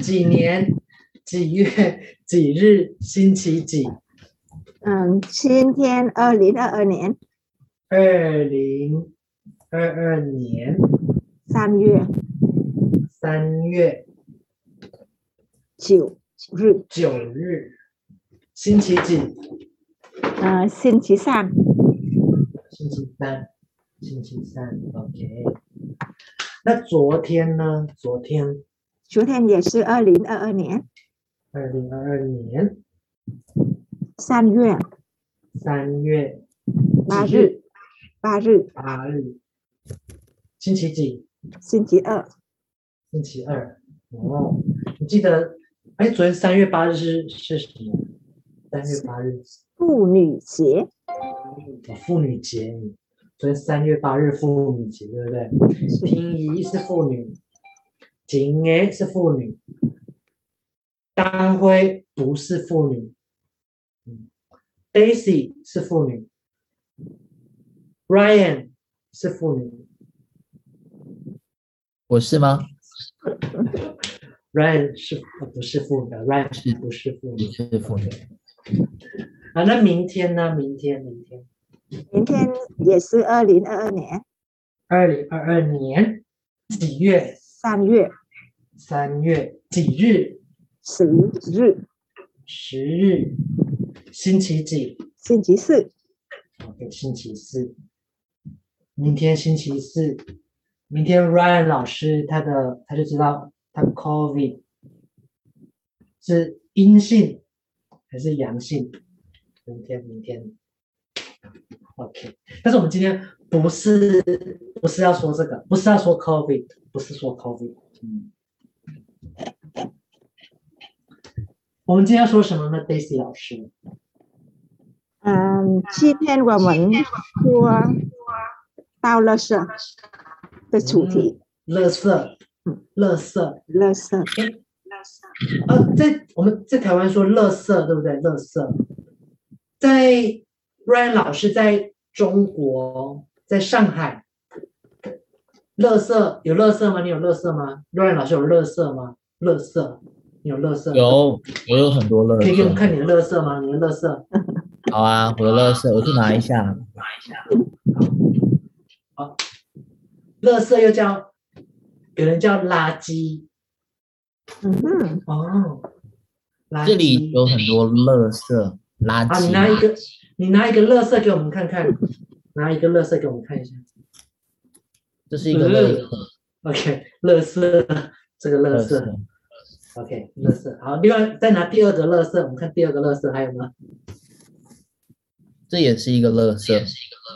几年几月 几日星期几？嗯，今天二零二二年二零二二年三月三月九日，九日星期几？呃，星期三，星期三，星期三，OK。那昨天呢？昨天，昨天也是二零二二年二零二二年三月三月八日，八日，八日，星期几？星期二，星期二。哦，你记得？哎，昨天三月八日是是什么？三月八日，妇女节。哦，妇女节。昨天三月八日妇女节，对不对？平移是妇女，景诶是妇女，当辉不是妇女。嗯 Daisy 是妇女，Ryan 是妇女，我是吗？Ryan 是不是妇女？Ryan 是不是妇女？是妇女。啊，那明天呢？明天，明天，明天也是二零二二年，二零二二年几月？三月，三月几日？十日，十日。星期几？星期四。OK，星期四。明天星期四，明天 Ryan 老师他的他就知道他 COVID 是阴性还是阳性。明天，明天。OK，但是我们今天不是不是要说这个，不是要说 COVID，不是说 COVID。嗯。我们今天要说什么呢，Daisy 老师？嗯，今天我们说到垃圾的主题。垃圾，嗯，垃圾，垃圾。诶，呃，在我们在台湾说垃圾，对不对？垃圾。在 Ryan 老师在中国，在上海，垃圾有垃圾吗？你有垃圾吗？Ryan 老师有垃圾吗？垃圾。你有乐色？有，我有很多乐色。可以给我们看你的乐色吗？你的乐色。好啊，我的乐色，我去拿一下。拿一下。好。乐色又叫，有人叫垃圾。嗯哼。哦。垃圾。这里有很多乐色，垃圾。啊，你拿一个，你拿一个乐色给我们看看。拿一个乐色给我们看一下。这是一个乐色。嗯、OK，乐色，这个垃圾。OK，乐色好，另外再拿第二个乐色，我们看第二个乐色还有吗？这也是一个乐色。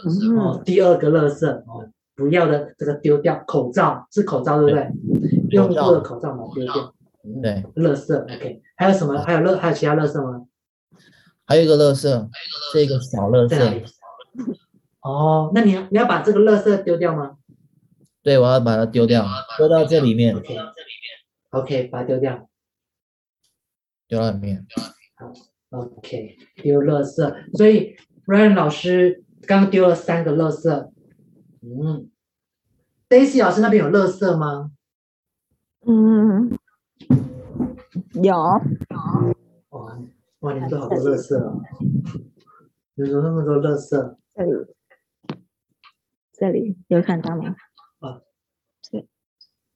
嗯、哦，第二个乐色哦，不要的这个丢掉。口罩是口罩对不对？用过的口罩嘛丢掉。对，乐色 OK，还有什么？还有乐还有其他乐色吗？还有一个乐色，这一个小乐色。哦，那你要你要把这个乐色丢掉吗？对，我要把它丢掉，丢到这里面。OK。OK，把它丢掉，丢到里面。好，OK，丢垃圾。所以 Ryan 老师刚丢了三个垃圾。嗯，Daisy 老师那边有垃圾吗？嗯，有。哇，哇，你们都好多垃圾啊！有那么多垃圾。这里，这里有看到吗？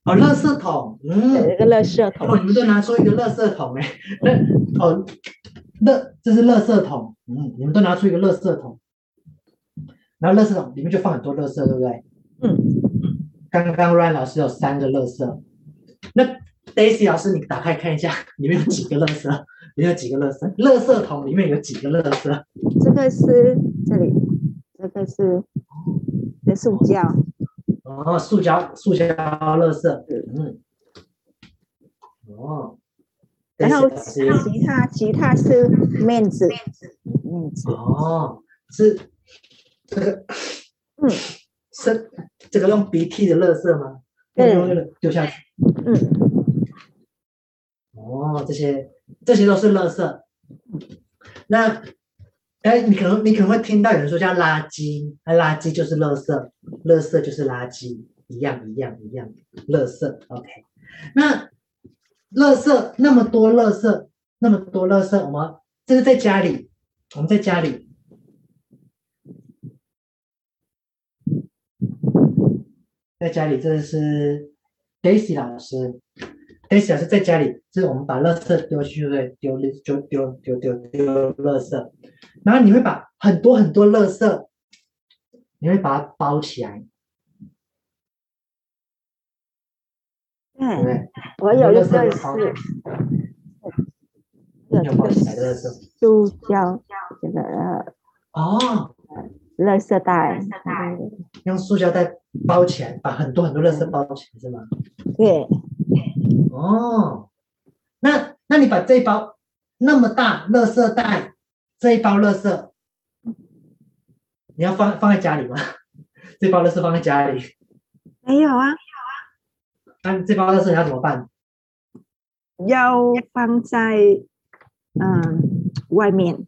哦，垃圾桶，嗯，一个垃圾桶。哦，你们都拿出一个垃圾桶哎，那 哦，垃，这是垃圾桶，嗯，你们都拿出一个垃圾桶，然后垃圾桶里面就放很多垃圾，对不对？嗯。刚刚 Ryan 老师有三个垃圾，那 Daisy 老师你打开看一下，里面有几个垃圾？里面有几个垃圾？垃圾桶里面有几个垃圾？这个是这里，这个是的塑胶。哦，塑胶，塑胶垃圾，嗯，哦，然后其他其他是面子，面子。面子，哦，是这个，嗯，是这个用鼻涕的垃圾吗？嗯，丢下去，嗯，哦，这些这些都是垃圾，那。哎，你可能你可能会听到有人说叫垃圾，那垃圾就是垃圾，垃圾就是垃圾，一样一样一样，垃圾。OK，那垃圾那么多，垃圾那么多，垃圾，我们这是在家里，我们在家里，在家里，这是 Daisy 老师，Daisy 老师在家里，就是我们把垃圾丢去，对，丢就丢丢丢丢垃圾，然后你会把很多很多垃圾，你会把它包起来。对，我有一个是，有这个塑胶这个哦，垃圾袋，用塑胶袋包起来，把很多很多垃圾包起来是吗？对。哦，那那你把这一包那么大垃圾袋，这一包垃圾，你要放放在家里吗？这包垃圾放在家里？没有啊。那这包垃圾你要怎么办？要放在嗯外面。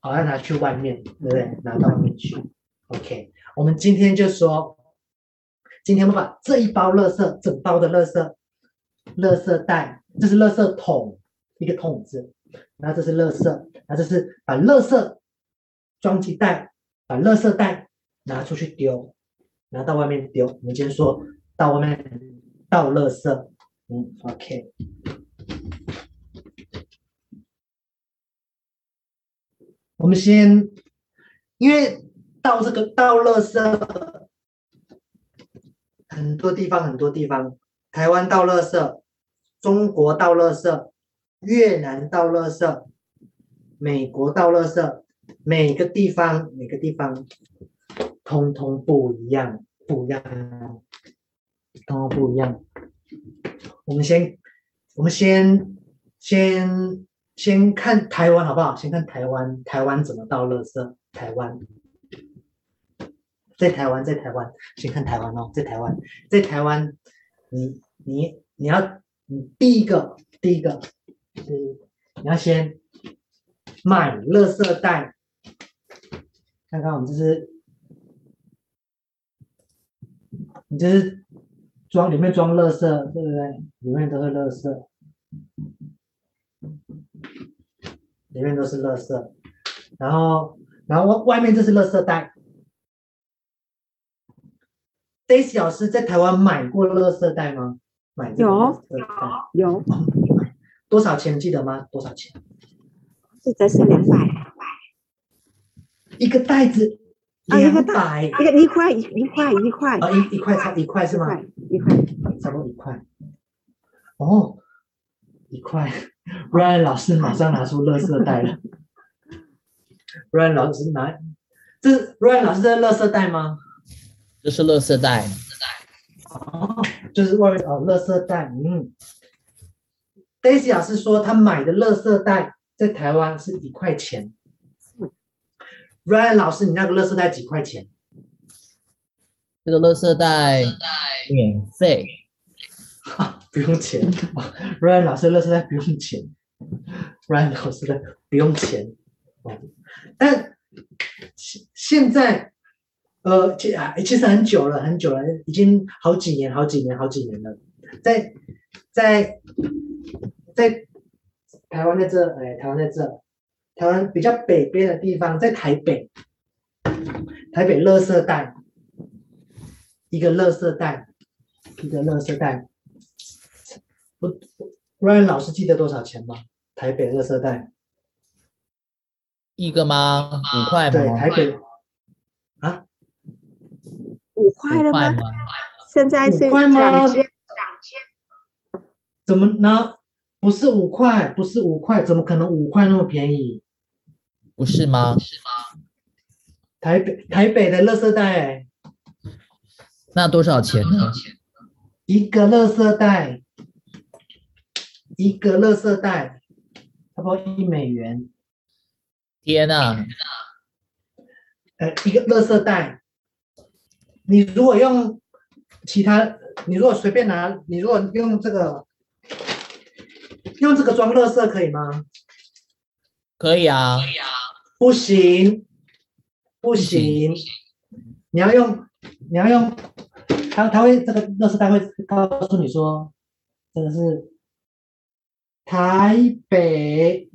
好，要拿去外面，对不对？拿到外面去。OK，我们今天就说，今天我们把这一包垃圾，整包的垃圾，垃圾袋，这是垃圾桶，一个桶子，然后这是垃圾，然后这是把垃圾装进袋，把垃圾袋拿出去丢，拿到外面丢。我们今天说到外面。倒垃圾，嗯，OK。我们先，因为倒这个倒垃圾，很多地方很多地方，台湾倒垃圾，中国倒垃圾，越南倒垃圾，美国倒垃圾，每个地方每个地方，通通不一样，不一样。通通，不一样。我们先，我们先，先，先看台湾好不好？先看台湾，台湾怎么倒垃圾？台湾，在台湾，在台湾，先看台湾哦，在台湾，在台湾，你，你，你要，你第一个，第一个是你要先买垃圾袋，看看我们这是，你这是。装里面装垃圾，对不对？里面都是垃圾，里面都是垃圾。然后，然后外外面这是垃圾袋。Daisy 老师在台湾买过垃圾袋吗？买过垃圾袋有有。多少钱记得吗？多少钱？记得是两百。一个袋子。两百，一个一块一一块一块啊，一一块差一块是吗？一块，差不多一块。哦，一块。Ryan 老师马上拿出垃圾袋了。Ryan 老师拿，这是 Ryan 老师的垃圾袋吗？这是垃圾袋。哦，就是外面哦，垃圾袋。嗯。Daisy 老师说他买的垃圾袋在台湾是一块钱。Ryan 老师，你那个垃圾袋几块钱？这个垃圾袋免费，啊，不用钱。Ryan 老师，垃圾袋不用钱。Ryan 老师的不用钱。但现现在，呃，其其实很久了，很久了，已经好几年、好几年、好几年了。在在在台湾在这，哎，台湾在这。台湾比较北边的地方，在台北，台北垃圾袋，一个垃圾袋，一个垃圾袋。我 Ryan 老师记得多少钱吗？台北垃圾袋，一个吗？五块吗？对，台北块了吗？现在是五块吗？怎么呢？不是五块，不是五块，怎么可能五块那么便宜？不是吗？台北台北的垃圾袋，那多少钱呢？一个垃圾袋，一个垃圾袋，差不多一美元。天哪！呃，一个垃圾袋，你如果用其他，你如果随便拿，你如果用这个，用这个装垃圾可以吗？可以啊。可以啊。不行，不行，你要用，你要用，他他会这个垃圾袋会告诉你说，这个是台北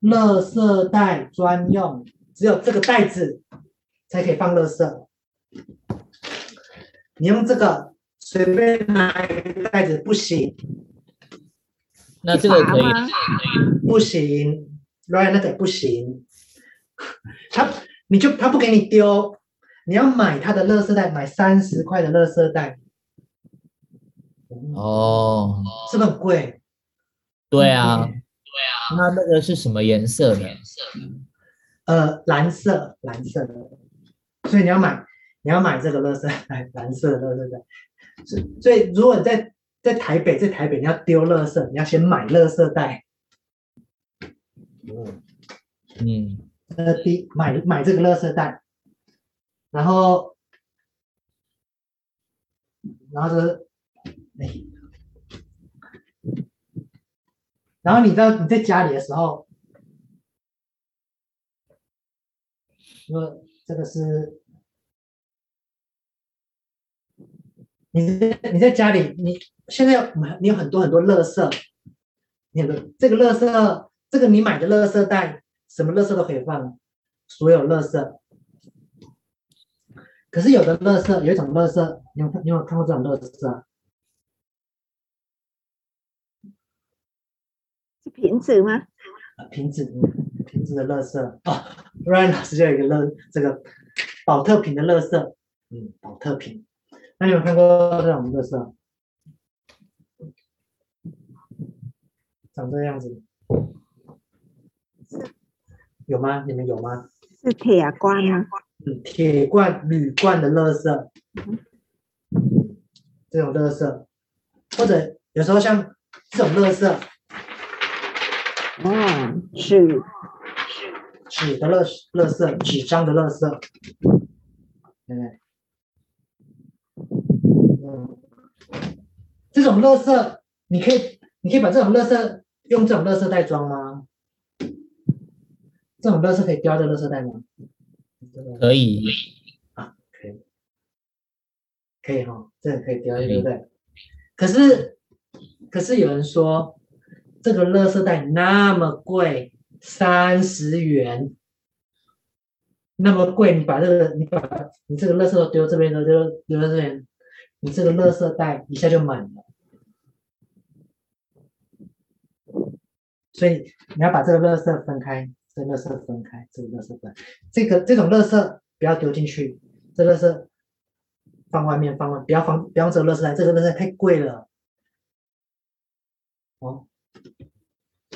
垃圾袋专用，只有这个袋子才可以放垃圾。你用这个随便拿一个袋子不行。那这个可以？不行，Ryan 那个不行。他你就他不给你丢，你要买他的垃圾袋，买三十块的垃圾袋。哦，是不是很贵？对啊，对啊。那那个是什么颜色的？颜色？呃，蓝色，蓝色的。所以你要买，你要买这个垃圾袋，蓝色的垃圾袋。所以，所以如果你在在台北，在台北你要丢垃圾，你要先买垃圾袋。嗯嗯。呃，第买买这个垃圾袋，然后，然后是，哎，然后你在你在家里的时候，说这个是，你在你在家里，你现在有你有很多很多垃圾，你的这个垃圾，这个你买的垃圾袋。什么垃圾都可以放，所有垃圾。可是有的垃圾，有一种垃圾，你有你有看过这种垃圾啊？是瓶子吗？瓶子，嗯，瓶子的垃圾。哦，Ryan 老师就有一个垃，这个宝特瓶的垃圾，嗯，宝特瓶。那有看过这种垃圾？长这个样子。有吗？你们有吗？是铁罐吗？嗯，铁罐、铝罐的垃圾，这种垃圾，或者有时候像这种垃圾，嗯，纸，纸的垃垃圾，纸张的垃圾，对不对？嗯，这种垃圾，你可以，你可以把这种垃圾用这种垃圾袋装吗？这种垃圾可以丢在垃圾袋吗？可以啊，可以，可以哈、哦，这个可以丢在对不对？可是，可是有人说这个垃圾袋那么贵，三十元，那么贵，你把这个，你把你这个垃圾都丢这边的，丢丢在这边，你这个垃圾袋一下就满了，所以你要把这个垃圾分开。这垃圾分开，这个垃圾分，这个这种垃圾不要丢进去，这垃圾放外面，放外面，不要放，不要这个垃圾袋，这个垃圾太贵了。哦，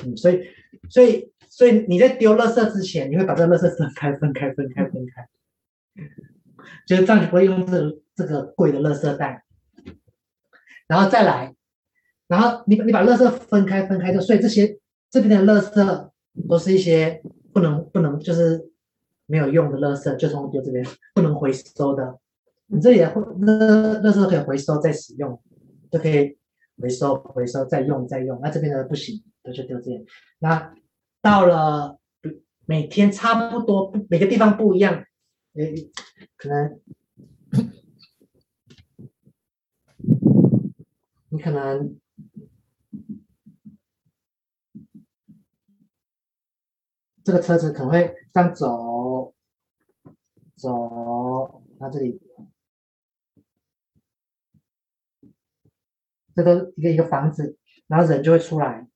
嗯，所以，所以，所以你在丢垃圾之前，你会把这个垃圾分开，分开，分开，分开，就是这样，你不会用这个这个贵的垃圾袋，然后再来，然后你你把垃圾分开，分开就，所以这些这边的垃圾。都是一些不能不能就是没有用的垃圾，就从丢这边不能回收的。你这里的垃垃圾都可以回收再使用，都可以回收回收再用再用。那这边的不行，都就丢这边。那到了每天差不多每个地方不一样，诶，可能你可能。这个车子可能会这样走，走，那这里，这个一个一个房子，然后人就会出来，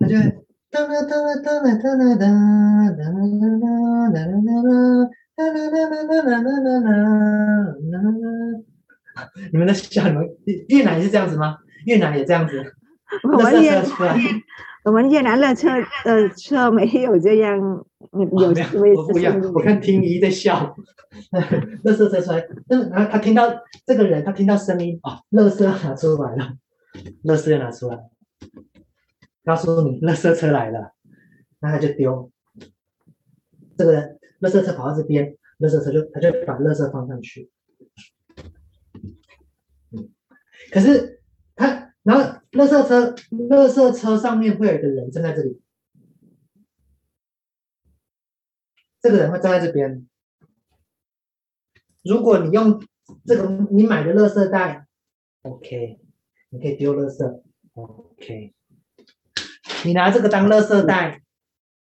他就会哒啦哒啦哒啦哒啦哒，哒啦啦啦哒啦你们的笑，你们越南也是这样子吗？越南也这样子？我们越南，我们越南的车呃车没有这样，有这位不一样。我看婷姨在笑，乐色车出来，然后他听到这个人，他听到声音哦，乐、色拿出来了，乐色拿出来，告诉你乐色车来了，那他就丢。这个人垃圾车跑到这边，垃圾车就他就把垃圾放上去，嗯，可是他。然后，垃圾车，垃圾车上面会有一个人站在这里，这个人会站在这边。如果你用这个你买的垃圾袋，OK，你可以丢垃圾。OK，你拿这个当垃圾袋，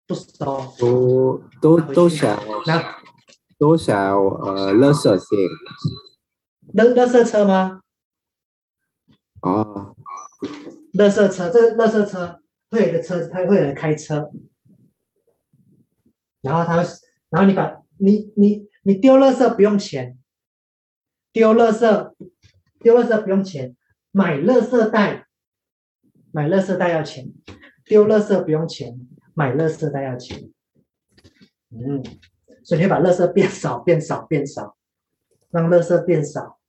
不收。都都都想，都想呃，垃圾车。垃垃圾车吗？哦，垃圾车，这个垃圾车会有一个车子，它会有人开车，然后他，然后你把你你你丢垃圾不用钱，丢垃圾丢垃圾不用钱，买垃圾袋。买垃圾袋要钱，丢垃圾不用钱，买垃圾袋要钱。嗯，所以你会把垃圾变少，变少，变少，让垃圾变少，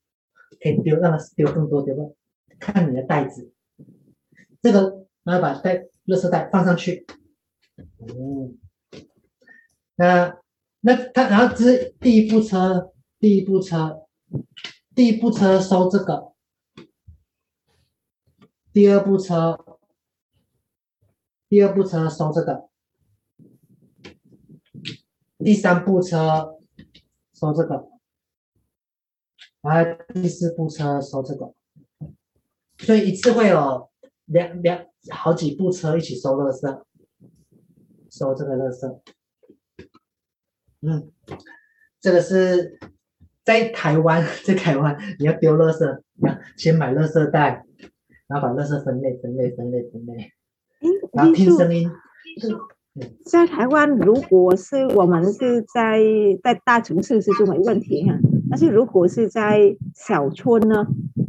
可以丢，让它丢更多，丢不？看你的袋子，这个然后把袋垃圾袋放上去。嗯，那那他然后这是第一部车，第一部车，第一部车收这个。第二部车，第二部车收这个，第三部车收这个，然后第四部车收这个，所以一次会有两两好几部车一起收垃圾，收这个垃圾。嗯，这个是在台湾，在台湾你要丢垃圾，先买垃圾袋。然后把垃圾分类、分类、分类、分类，然后听声音。在台湾，如果是我们是在在大城市是就没问题哈，但是如果是在小村呢，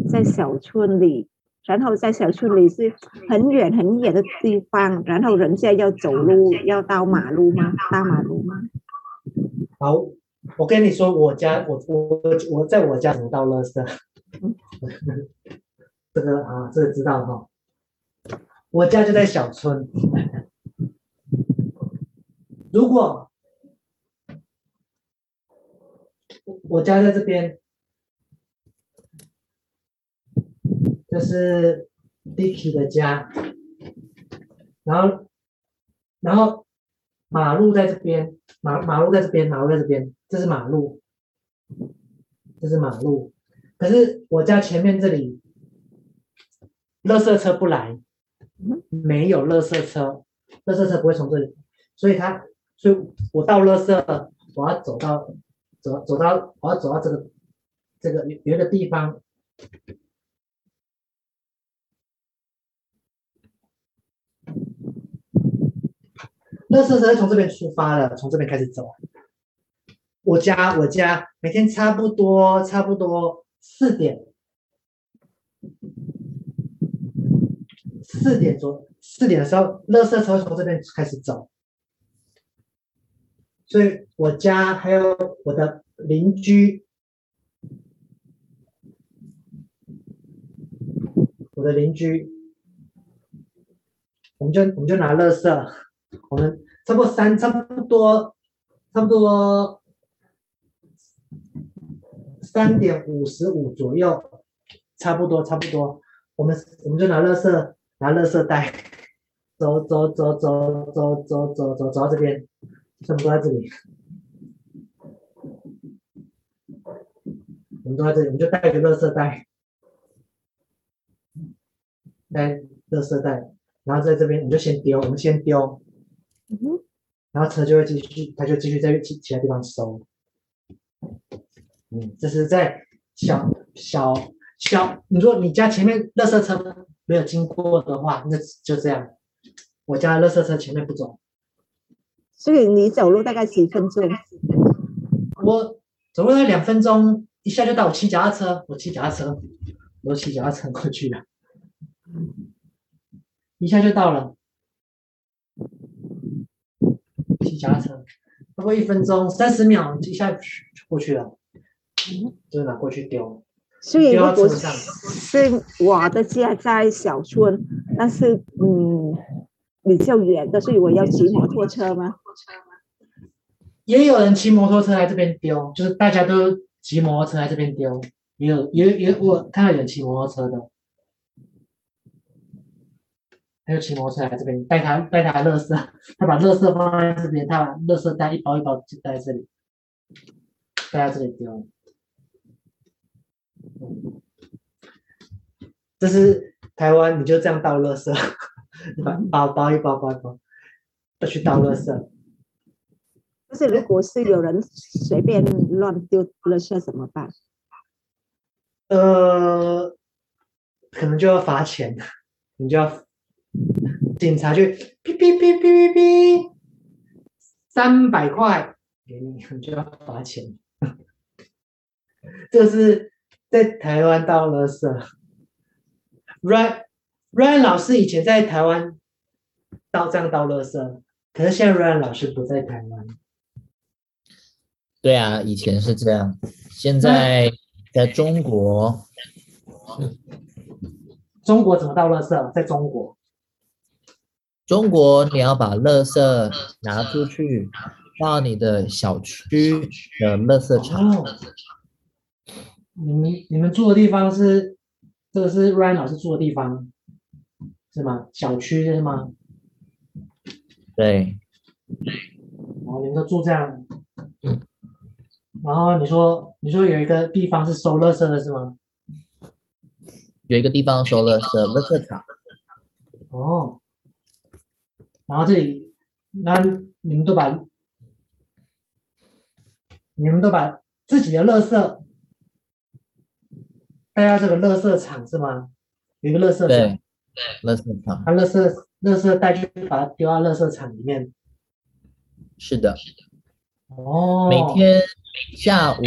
在小村里，然后在小村里是很远很远的地方，然后人家要走路要到马路吗？大马路吗？好，我跟你说，我家我我我在我家怎么倒垃圾？这个啊，这个知道哈。我家就在小村。如果我家在这边，这是 Dicky 的家，然后，然后马路在这边，马马路在这边，马路在这边，这是马路，这是马路。可是我家前面这里。垃圾车不来，没有垃圾车，垃圾车不会从这里，所以他，所以我倒垃圾，我要走到，走走到，我要走到这个，这个有一个地方，垃圾车是从这边出发的，从这边开始走。我家我家每天差不多差不多四点。四点钟，四点的时候，垃圾车从这边开始走，所以我家还有我的邻居，我的邻居，我们就我们就拿垃圾，我们差不多三差不多差不多三点五十五左右，差不多差不多，我们我们就拿垃圾。拿垃圾袋，走走走走走走走走走到这边，全部都在这里。我们都在这里，我们就带个垃圾袋，带垃圾袋，然后在这边，我们就先丢，我们先丢，然后车就会继续，他就继续在其其他地方收。嗯，这是在小小小，你说你家前面垃圾车。没有经过的话，那就这样。我家垃圾车前面不走，所以你走路大概几分钟？我走路要两分钟，一下就到。我骑脚踏车，我骑脚踏车，我骑脚踏车过去了，一下就到了。骑脚踏车，差不多一分钟三十秒，一下就过去了，就拿过去丢。所以如果是我的家在小村，但是嗯比较远的，所以我要骑摩托车吗？也有人骑摩托车来这边丢，就是大家都骑摩托车来这边丢，也有也也我看到有人骑摩托车的，他就骑摩托车来这边带他带他垃圾，他把垃圾放在这边，他把垃圾袋一包一包就带在这里，带在这里丢。这是台湾你就这样倒垃圾，把包包一包包一包，都去倒垃圾。就是如果是有人随便乱丢垃圾怎么办？呃，可能就要罚钱，你就要警察去哔哔哔哔哔哔，三百块给你，你就要罚钱。这是在台湾倒垃圾。Ryan Ryan 老师以前在台湾倒这样倒垃圾，可是现在 Ryan 老师不在台湾。对啊，以前是这样，现在在中国。中国怎么倒垃圾？在中国，中国你要把垃圾拿出去，到你的小区的垃圾场。哦、你们你们住的地方是这个是 Ryan 老师住的地方是吗？小区是吗？对。哦，你们都住这样。嗯。然后你说你说有一个地方是收垃圾的是吗？有一个地方收垃圾，垃圾场。哦，然后这里，那你们都把，你们都把自己的垃圾带到这个垃圾场是吗？有一个垃圾场。对，垃圾场。把垃圾垃圾带去，把它丢到垃圾场里面。是的。哦。每天下午五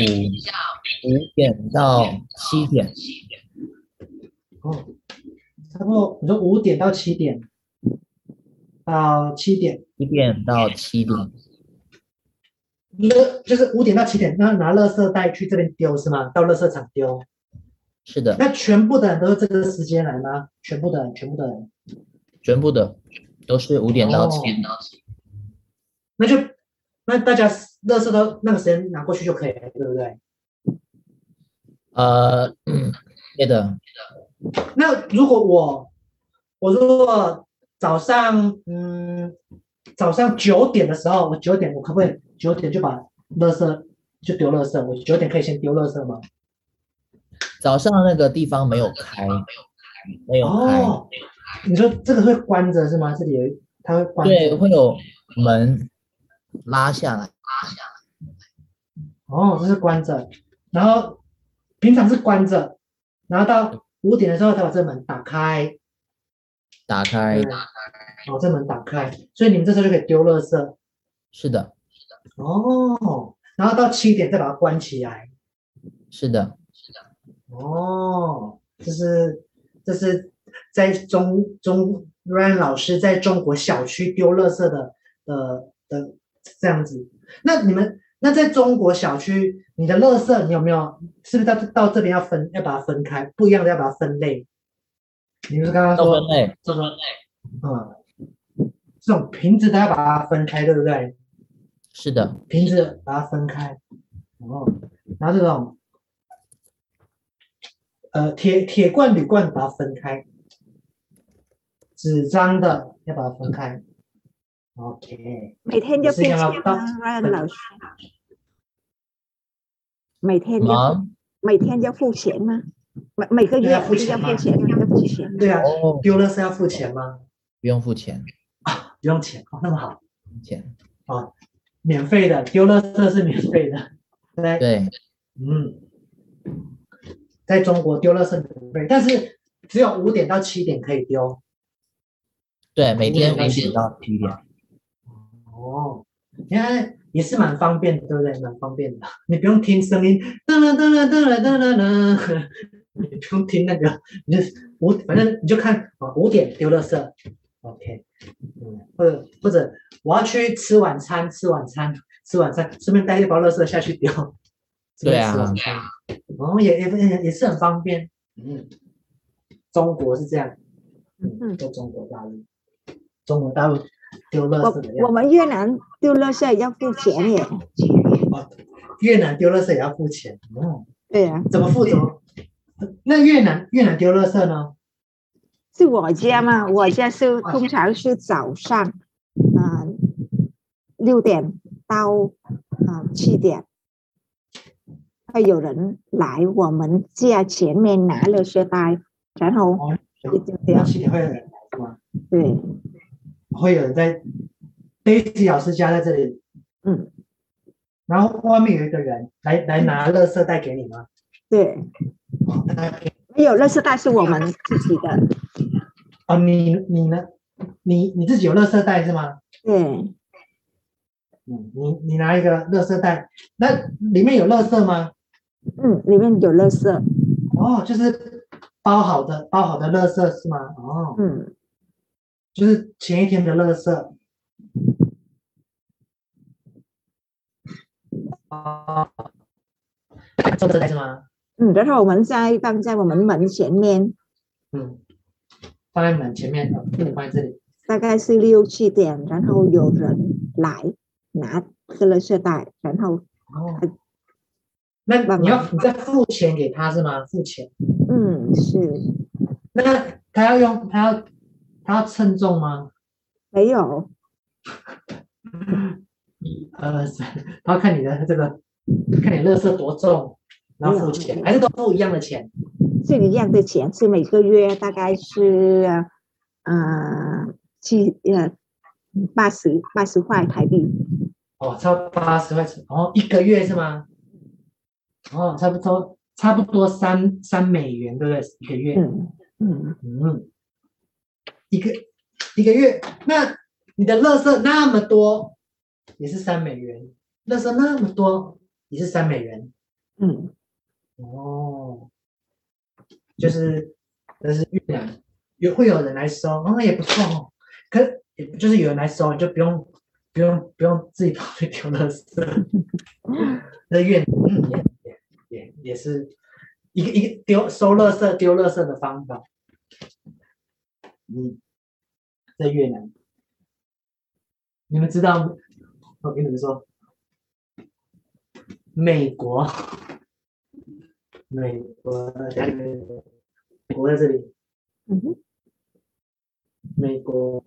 点到七点。哦，差不多，你说五点到七点，到七点，一点到七点，那就是五点到七点，那拿垃圾袋去这边丢是吗？到垃圾场丢。是的。那全部的人都是这个时间来吗？全部的人，全部的人，全部的都是五点到七点。哦。那就那大家垃圾都那个时间拿过去就可以了，对不对？呃，嗯，对的。那如果我，我如果早上，嗯，早上九点的时候，我九点，我可不可以九点就把垃圾就丢垃圾？我九点可以先丢垃圾吗？早上那个地方没有开，没有开。哦，你说这个会关着是吗？这里有，它会关。对，会有门拉下来，拉下来。哦，这是关着，然后平常是关着，然后到。五点的时候，才把这门打开，打开，打开，哦，这门打开，所以你们这时候就可以丢垃圾。是的，是的。哦，然后到七点再把它关起来。是的，是的。哦，这是这是在中中 Ryan 老师在中国小区丢垃圾的的的这样子。那你们？那在中国小区，你的垃圾你有没有？是不是到到这边要分，要把它分开，不一样的要把它分类？你不是刚刚说分类，做分类，嗯，这种瓶子都要把它分开，对不对？是的，瓶子把它分开，哦，然后这种，呃，铁铁罐、铝罐把它分开，纸张的要把它分开。OK，每天就付钱吗，Ryan 老师？每天要每天要付钱吗？每每个月要付钱吗？要付钱。对啊，丢了是要付钱吗？不用付钱啊，不用钱哦，那么好，钱哦，免费的，丢了这是免费的，对对，嗯，在中国丢垃圾免费，但是只有五点到七点可以丢。对，每天五点到七点。哦，你看也是蛮方便的，对不对？蛮方便的，你不用听声音，噔噔噔噔噔噔噔噔，你不用听那个，你就五，反正你就看啊，五点丢垃圾，OK，嗯，或者或者我要去吃晚餐，吃晚餐，吃晚餐，顺便带一包垃圾下去丢。对啊，哦，也也也是很方便，嗯，中国是这样，嗯，在中国大陆，中国大陆。丢垃圾的我，我们越南丢垃圾也要付钱耶。哦，越南丢垃圾也要付钱。哦，对呀、啊。怎么付？怎么？那越南越南丢垃圾呢？是我家吗？我家是通常是早上，啊、呃，六点到啊七点，会有人来我们家前面拿垃圾袋，然后就丢掉。七点会有人来是吗？对，会有人在 Daisy 老师家在这里，嗯，然后外面有一个人来来拿垃圾袋给你吗？对，没有垃圾袋是我们自己的。哦，你你呢？你你自己有垃圾袋是吗？对，嗯，你你拿一个垃圾袋，那里面有垃圾吗？嗯，里面有垃圾。哦，就是包好的包好的垃圾是吗？哦，嗯，就是前一天的垃圾。啊，垃圾袋是吗？嗯，然后我们再放在我们门前面。嗯。放在门前面，嗯，放在这里。大概是六七点，然后有人来拿这个垃圾袋，然后哦，那你要你再付钱给他是吗？付钱。嗯，是。那他要用他要他要称重吗？没有。一二三，他要看你的这个，看你乐色多重，然后付钱，还是都付一样的钱？是一样的钱，是每个月大概是，呃，七呃八十八十块台币。哦，差不多八十块钱，哦，一个月是吗？哦，差不多差不多三三美元，对不对？一个月。嗯嗯嗯。一个一个月，那你的垃圾那么多，也是三美元。垃圾那么多，也是三美元。嗯。哦。就是，就是越南有会有人来收，那、哦、也不错哦。可也就是有人来收，你就不用不用不用自己跑去丢垃圾。那越南也是一个一个丢收垃圾丢垃圾的方法。嗯，在越南，你们知道？我跟你们说，美国。美国美国在这里。嗯哼。美国，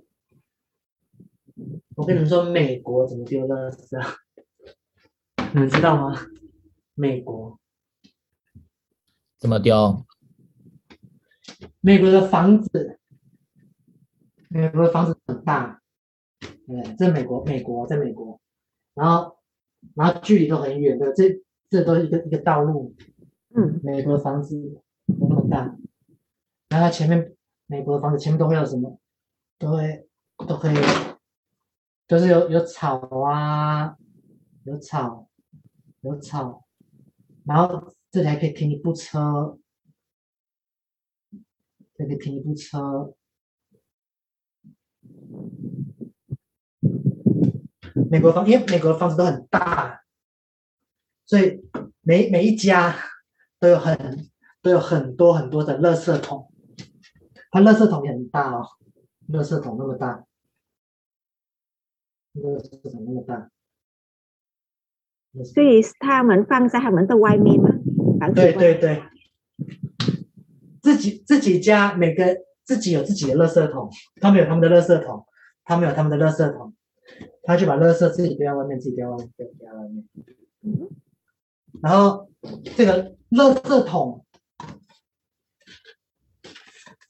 我跟你们说，美国怎么丢垃圾啊？你们知道吗？美国怎么丢？美国的房子，美国的房子很大，对，在美国，美国在美国，然后，然后距离都很远的，这这都是一个一个道路。嗯，美国的房子那么大，然后它前面美国的房子前面都会有什么？都会都可以，就是有有草啊，有草，有草，然后这里还可以停一部车，这里可以停一部车。美国房，因为美国的房子都很大，所以每每一家。都有很都有很多很多的垃圾桶，它垃圾桶也很大哦，垃圾桶那么大，垃圾桶那么大，所以他们放在他们的外面吗？对对对，自己自己家每个自己有自己的垃圾桶，他们有他们的垃圾桶，他们有他们的垃圾桶，他就把垃圾自己丢在外面，自己丢在外面，丢在外面。嗯，然后这个。垃圾桶，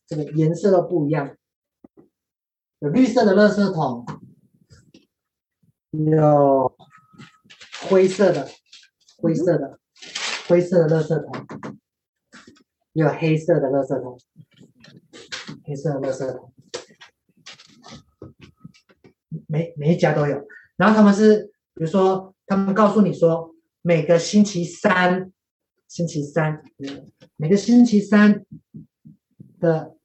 这个颜色都不一样，有绿色的垃圾桶，有灰色的，灰色的，灰色的垃圾桶，有黑色的垃圾桶，黑色的垃圾桶，每每一家都有。然后他们是，比如说，他们告诉你说，每个星期三。星期三，每个星期三的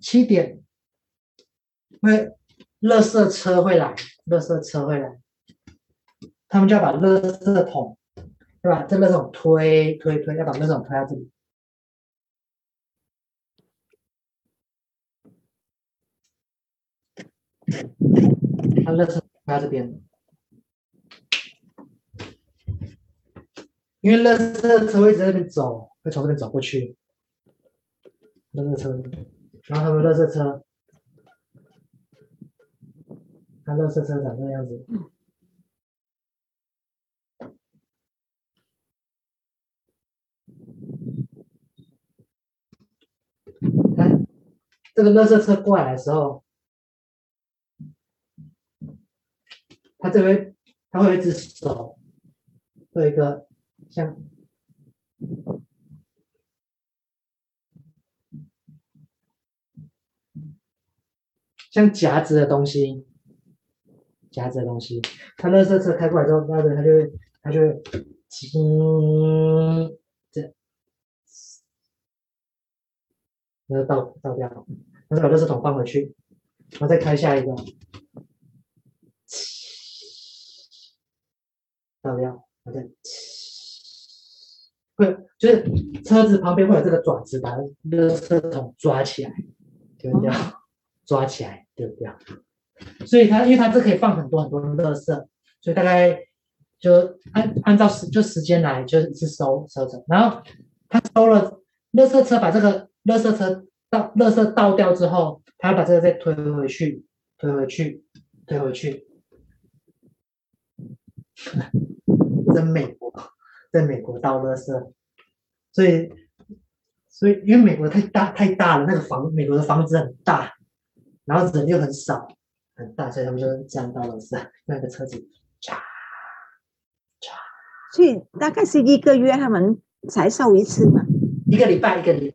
七点，会，垃圾车会来，垃圾车会来，他们就要把垃圾桶，对吧？这垃圾桶推推推，要把垃圾桶推到这里，把垃圾推到这边。因为垃圾车会在这边走，会从这边走过去。垃圾车，然后他们垃圾车，看垃圾车长这个样子。看，这个垃圾车过来的时候，他这边他会有一只手，会有一个像像夹子的东西，夹子的东西。他垃圾车开过来之后，那个他就会他就会，嗯，这。那就倒倒掉，然后把垃圾桶放回去，然后再开下一个，倒掉，然后再，会就是车子旁边会有这个爪子，把垃圾桶抓起来，丢掉，抓起来丢掉。所以它因为它这可以放很多很多的垃圾，所以大概就按按照时就时间来，就是收收走。然后他收了垃圾车，把这个。垃圾车倒，垃圾倒掉之后，他要把这个再推回去，推回去，推回去。在美国，在美国倒垃圾，所以，所以因为美国太大太大了，那个房，美国的房子很大，然后人又很少，很大，所以他们就这样倒垃圾，那个车子，唰，唰。所以大概是一个月他们才收一次嘛？一个礼拜，一个礼。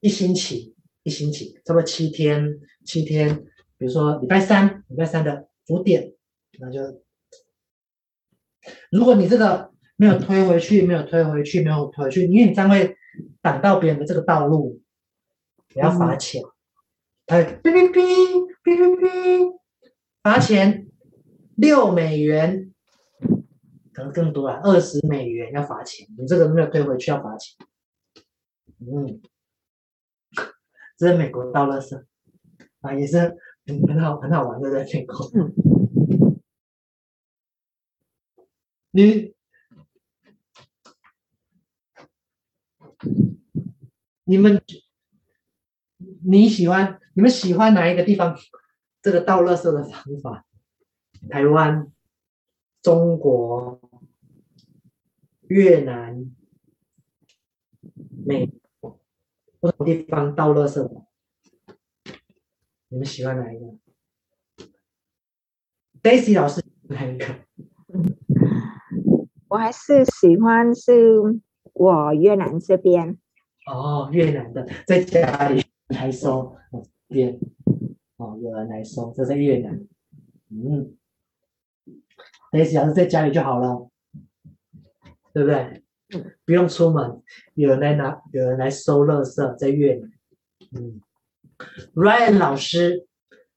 一星期，一星期，差不多七天，七天。比如说礼拜三，礼拜三的五点，那就，如果你这个没有推回去，没有推回去，没有推回去，因为你这样会挡到别人的这个道路，你要罚钱。哎、嗯，哔哔哔哔哔哔，罚钱六美元，可能更多啊，二十美元要罚钱。你这个没有推回去要罚钱。嗯。这是美国倒垃圾啊，也是很很好很好玩的，在美国。嗯。你你们你喜欢你们喜欢哪一个地方？这个倒垃圾的方法？台湾、中国、越南、美。不同地方倒垃圾，你们喜欢哪一个？Daisy 老师哪一个？我还是喜欢是我越南这边。哦，越南的在家里来收，边哦，有人来收，这是越南。嗯，Daisy 老师在家里就好了，对不对？不用出门，有人来拿，有人来收垃圾，在越南。嗯，Ryan 老师，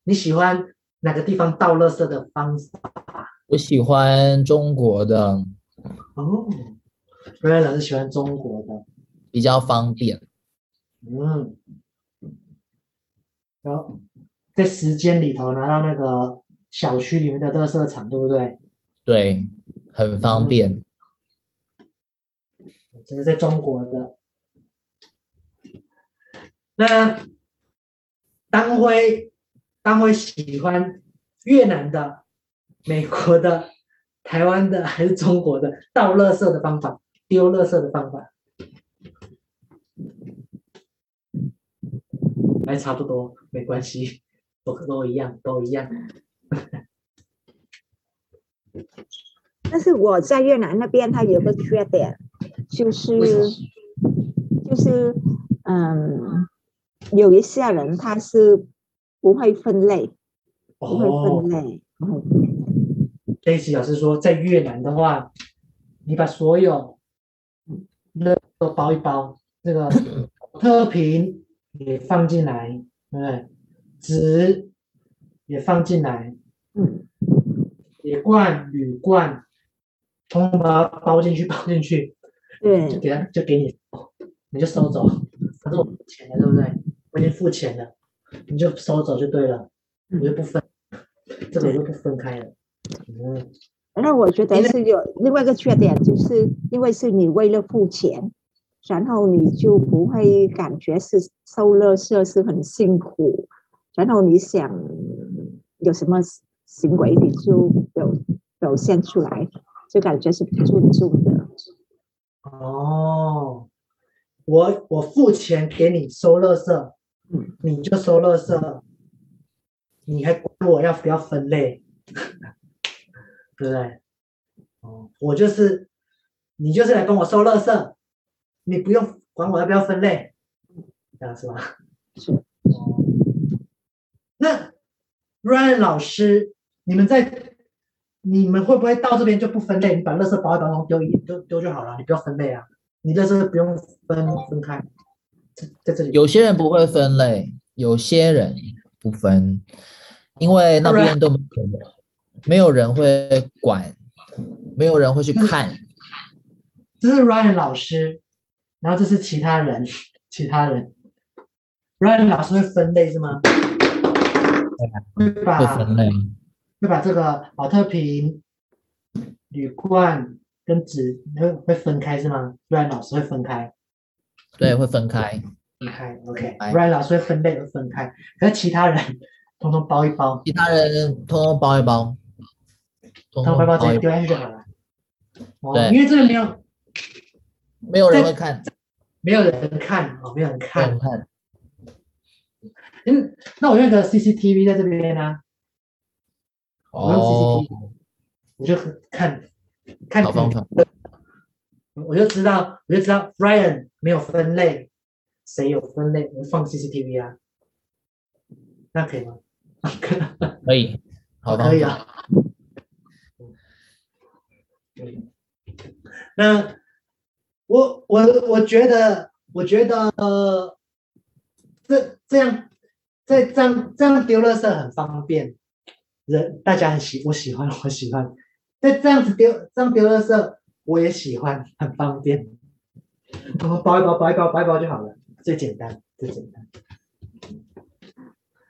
你喜欢哪个地方倒垃圾的方法？我喜欢中国的。哦，Ryan 老师喜欢中国的，比较方便。嗯，然后在时间里头拿到那个小区里面的垃圾场，对不对？对，很方便。嗯这是在中国的。那当辉，当辉喜欢越南的、美国的、台湾的还是中国的倒垃圾的方法、丢垃圾的方法？还差不多，没关系，都都一样，都一样。但是我在越南那边，它有个缺点。就是就是嗯，有一些人他是不会分类，哦、不会分类。类似老师说，在越南的话，你把所有那都包一包，这个 特瓶也放进来，对不对？纸也放进来，嗯，铁罐、铝罐，通通把它包进去，包进去。对，就给他，就给你，你就收走。可是我付钱了，对不对？我已经付钱了，你就收走就对了，我就不分，这个就不分开了。嗯，那我觉得是有另外一个缺点，就是因为是你为了付钱，然后你就不会感觉是收垃圾是很辛苦，然后你想有什么行为，你就表表现出来，就感觉是不尊重的。哦，我我付钱给你收垃圾，嗯，你就收垃圾，你还管我要不要分类，对不对？哦，我就是，你就是来跟我收垃圾，你不用管我要不要分类，这样是吧？是。哦，那 Ryan 老师，你们在。你们会不会到这边就不分类？你把垃圾包一包，然后丢一丢丢就好了，你不要分类啊！你垃圾不用分分开，在这里。有些人不会分类，有些人不分，因为那边都没有人，没有人会管，没有人会去看。这是 Ryan 老师，然后这是其他人，其他人。Ryan 老师会分类是吗？会分类。会把这个保特瓶、铝罐跟纸会会分开是吗？Ryan 老师会分开，对，会分开，分开。OK，Ryan、okay. 老师会分类会分开，可是其他人通通包一包，其他人通通包一包，通通包一包直接丢下去就好了。对，因为这个没有，没有人会看，没有人看哦，没有人看。嗯，那我用个 CCTV 在这边呢、啊。哦，我就看看，我就知道，我就知道 bryan 没有分类，谁有分类？我放 CCTV 啊，那可以吗？可以，好的，可以啊。那我我我觉得，我觉得呃，这这样，这这样这样丢垃圾很方便。人大家很喜，我喜欢，我喜欢。在这样子丢，这样丢垃圾，我也喜欢，很方便。然后包一包，包一包，包一包就好了，最简单，最简单。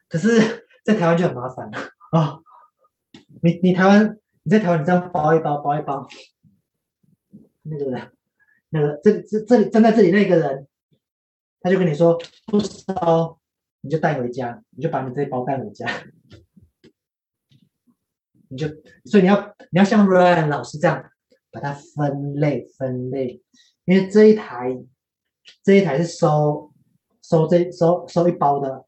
可是，在台湾就很麻烦了啊、你你台湾，你在台湾，你这样包一包，包一包，那个人，那个这这这里站在这里那个人，他就跟你说不收，你就带回家，你就把你这包带回家。你就，所以你要你要像 Ryan 老师这样把它分类分类，因为这一台这一台是收收这收收一包的，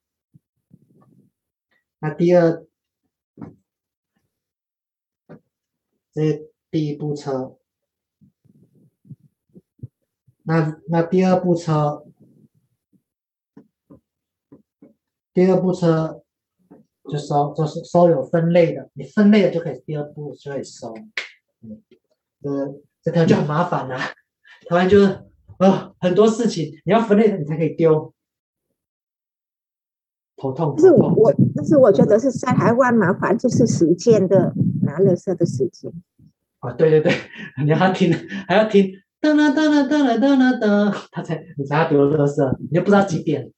那第二这第一部车，那那第二部车，第二部车。就收，就是收有分类的，你分类的就可以第二步就可以收。嗯，呃，这条就很麻烦了，台湾就是呃很多事情你要分类的你才可以丢，头痛。是我我，但是我觉得是在台湾麻烦就是时间的拿垃圾的时间。啊，对对对，你还要听还要听哒啦哒啦哒啦哒啦哒，他才你才要丢垃圾，你又不知道几点。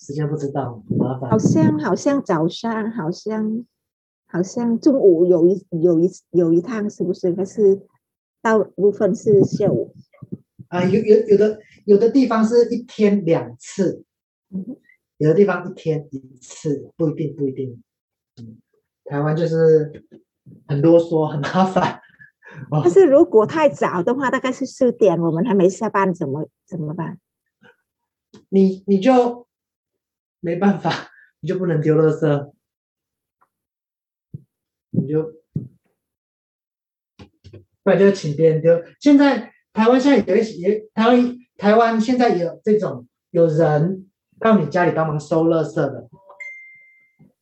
时间不知道，麻烦。好像好像早上，好像好像中午有一有一有一趟，是不是？还是大部分是下午？啊，有有有的有的地方是一天两次，有的地方一天一次，不一定不一定。嗯，台湾就是很啰嗦，很麻烦。但是如果太早的话，大概是四点，我们还没下班，怎么怎么办？你你就。没办法，你就不能丢垃圾，你就，不然就请别人丢。现在台湾现在有一些，台湾台湾现在也有这种有人到你家里帮忙收垃圾的。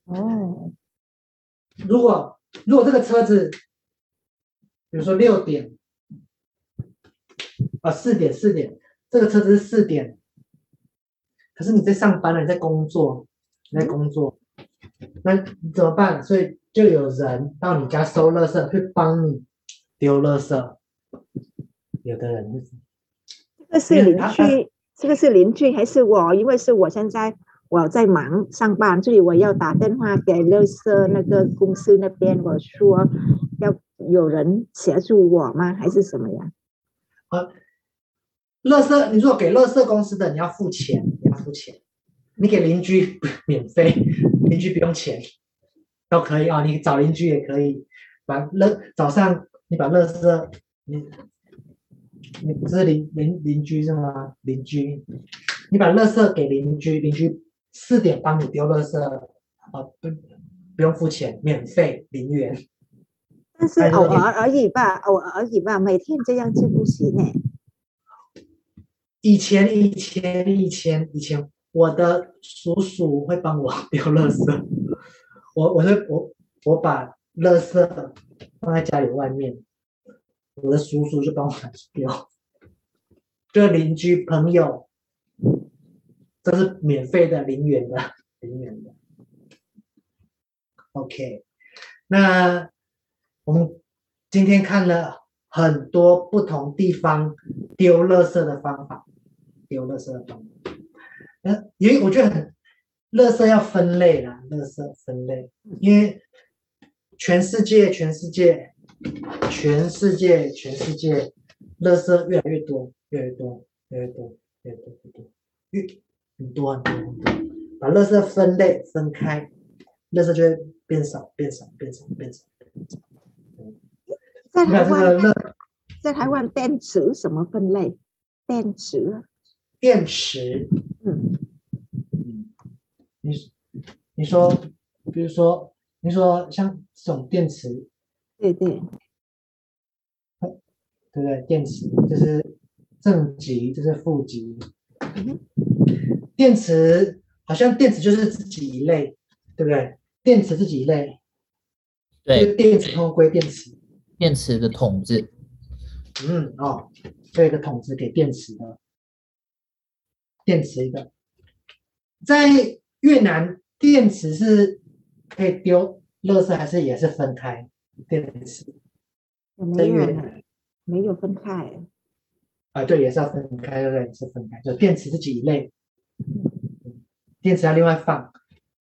哦，如果如果这个车子，比如说六点，啊四点四点，这个车子是四点。可是你在上班了，你在工作，你在工作，那你怎么办？所以就有人到你家收垃圾，会帮你丢垃圾。有的人这个是邻居，这个是邻居还是我？因为是我现在我在忙上班，所以我要打电话给垃圾那个公司那边，我说要有人协助我吗？还是什么呀？啊。垃圾，你如果给垃圾公司的，你要付钱，付钱。你给邻居 免费，邻居不用钱，都可以啊。你找邻居也可以，把垃早上你把垃圾，你你不是邻邻邻居是吗？邻居，你把垃圾给邻居，邻居四点帮你丢垃圾，啊不不用付钱，免费零元。但是偶尔而已吧，偶尔而已吧，每天这样就不行呢。以前以前以前以前，我的叔叔会帮我丢垃圾，我我是我我把垃圾放在家里外面，我的叔叔就帮我丢，就邻居朋友，这是免费的零元的零元的。OK，那我们今天看了很多不同地方丢垃圾的方法。丢垃圾的方法，嗯，因为我觉得很，垃圾要分类啦，垃圾分类，因为全世界，全世界，全世界，全世界，垃圾越来越多，越来越多，越来越多，越来越多，越很多很多很多，把垃圾分类分开，垃圾就会变少，变少，变少，变少。在台湾，在台湾电池什么分类？电池。电池，嗯嗯，你你说，比如说，你说像这种电池，对对，对不对？电池就是正极，就是负极。嗯、电池好像电池就是自己一类，对不对？电池自己一类，对，电池通归电池，电池的桶子，嗯哦，这个桶子给电池的。电池一个，在越南，电池是可以丢垃圾，还是也是分开？电池在越南没有分开。啊，对，也是要分开，对不对？是分开，就电池是几类？电池要另外放，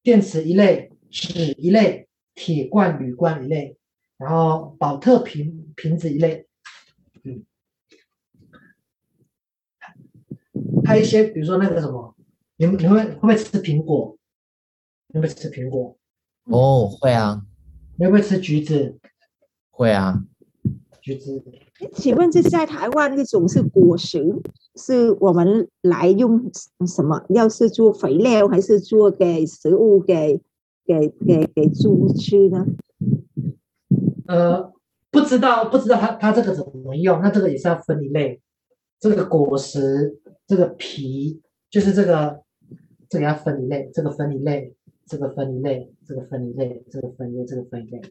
电池一类，纸一类，铁罐、铝罐一类，然后宝特瓶瓶子一类。还有一些，比如说那个什么，你们你们会不会吃苹果？你会不会吃苹果？哦，会啊。你会不会吃橘子？会啊。橘子。请问这是在台湾那种是果实，是我们来用什么？要是做肥料，还是做给食物给给给给猪吃呢？呃，不知道，不知道它它这个怎么用？那这个也是要分一类，这个果实。这个皮就是这个，这个要分一类，这个分一类，这个分一类，这个分一类，这个分一类，这个分一类。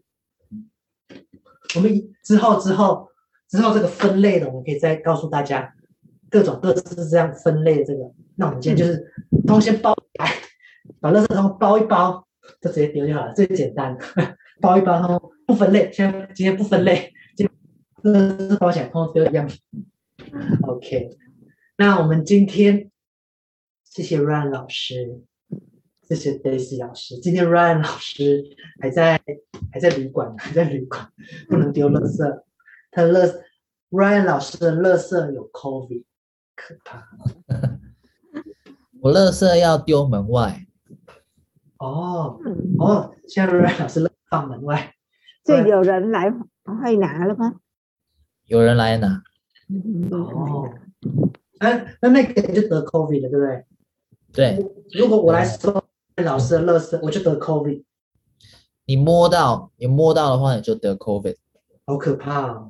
我们之后之后之后这个分类的，我们可以再告诉大家各种各式是这样分类的这个。那我们今天就是东西先包起来，把垃圾桶包一包，就直接丢就好了，最简单。包一包，然后不分类，先今天不分类，今天垃圾包起来，通通丢一样。OK。那我们今天谢谢 Ryan 老师，谢谢 Daisy 老师。今天 Ryan 老师还在还在旅馆，还在旅馆，不能丢垃圾。他的垃 Ryan 老师的垃圾有 COVID，可怕。我垃圾要丢门外。哦哦，现在 Ryan 老师放门外，就有人来会拿了吗？有人来拿。哦。哎，那那个就得 COVID 了，对不对？对。如果我来收老师的垃圾，我就得 COVID。你摸到，你摸到的话，你就得 COVID。好可怕哦！